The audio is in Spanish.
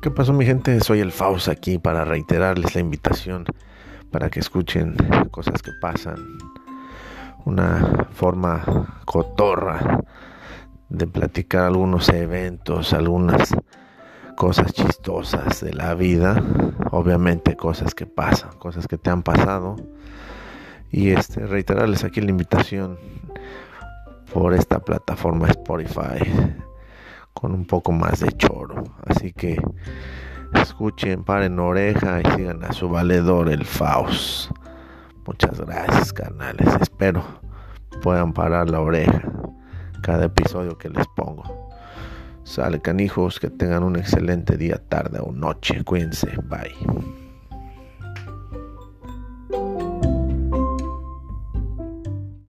¿Qué pasó mi gente? Soy el Faust aquí para reiterarles la invitación para que escuchen cosas que pasan. Una forma cotorra de platicar algunos eventos, algunas cosas chistosas de la vida, obviamente cosas que pasan, cosas que te han pasado. Y este reiterarles aquí la invitación por esta plataforma Spotify con un poco más de choro. Así que escuchen, paren oreja y sigan a su valedor el Faust. Muchas gracias, carnales. Espero puedan parar la oreja cada episodio que les pongo. Sale canijos, que tengan un excelente día, tarde o noche. Cuídense, bye.